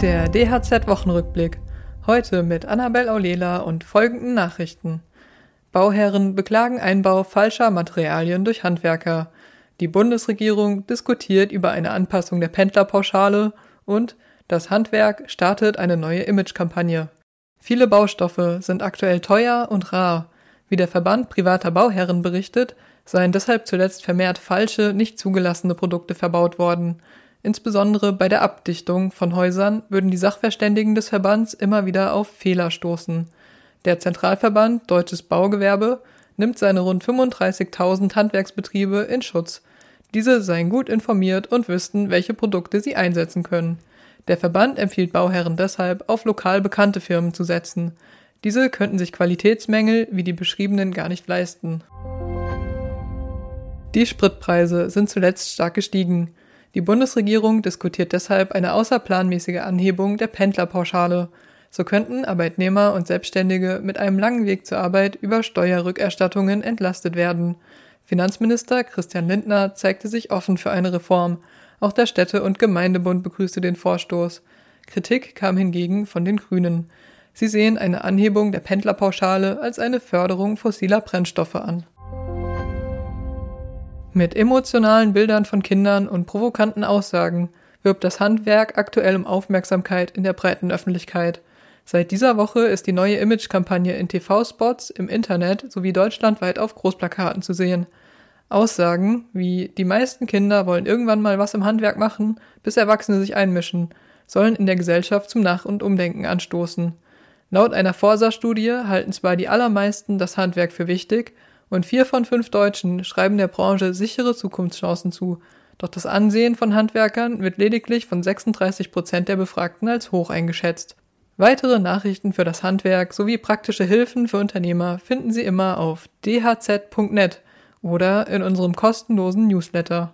Der DHZ-Wochenrückblick. Heute mit Annabel Aulela und folgenden Nachrichten. Bauherren beklagen Einbau falscher Materialien durch Handwerker. Die Bundesregierung diskutiert über eine Anpassung der Pendlerpauschale und das Handwerk startet eine neue Imagekampagne. Viele Baustoffe sind aktuell teuer und rar. Wie der Verband privater Bauherren berichtet, seien deshalb zuletzt vermehrt falsche, nicht zugelassene Produkte verbaut worden. Insbesondere bei der Abdichtung von Häusern würden die Sachverständigen des Verbands immer wieder auf Fehler stoßen. Der Zentralverband Deutsches Baugewerbe nimmt seine rund 35.000 Handwerksbetriebe in Schutz. Diese seien gut informiert und wüssten, welche Produkte sie einsetzen können. Der Verband empfiehlt Bauherren deshalb, auf lokal bekannte Firmen zu setzen. Diese könnten sich Qualitätsmängel wie die beschriebenen gar nicht leisten. Die Spritpreise sind zuletzt stark gestiegen. Die Bundesregierung diskutiert deshalb eine außerplanmäßige Anhebung der Pendlerpauschale. So könnten Arbeitnehmer und Selbstständige mit einem langen Weg zur Arbeit über Steuerrückerstattungen entlastet werden. Finanzminister Christian Lindner zeigte sich offen für eine Reform. Auch der Städte- und Gemeindebund begrüßte den Vorstoß. Kritik kam hingegen von den Grünen. Sie sehen eine Anhebung der Pendlerpauschale als eine Förderung fossiler Brennstoffe an. Mit emotionalen Bildern von Kindern und provokanten Aussagen wirbt das Handwerk aktuell um Aufmerksamkeit in der breiten Öffentlichkeit. Seit dieser Woche ist die neue Imagekampagne in TV-Spots, im Internet sowie deutschlandweit auf Großplakaten zu sehen. Aussagen wie die meisten Kinder wollen irgendwann mal was im Handwerk machen, bis Erwachsene sich einmischen, sollen in der Gesellschaft zum Nach- und Umdenken anstoßen. Laut einer Forsa-Studie halten zwar die allermeisten das Handwerk für wichtig, und vier von fünf Deutschen schreiben der Branche sichere Zukunftschancen zu. Doch das Ansehen von Handwerkern wird lediglich von 36 Prozent der Befragten als hoch eingeschätzt. Weitere Nachrichten für das Handwerk sowie praktische Hilfen für Unternehmer finden Sie immer auf dhz.net oder in unserem kostenlosen Newsletter.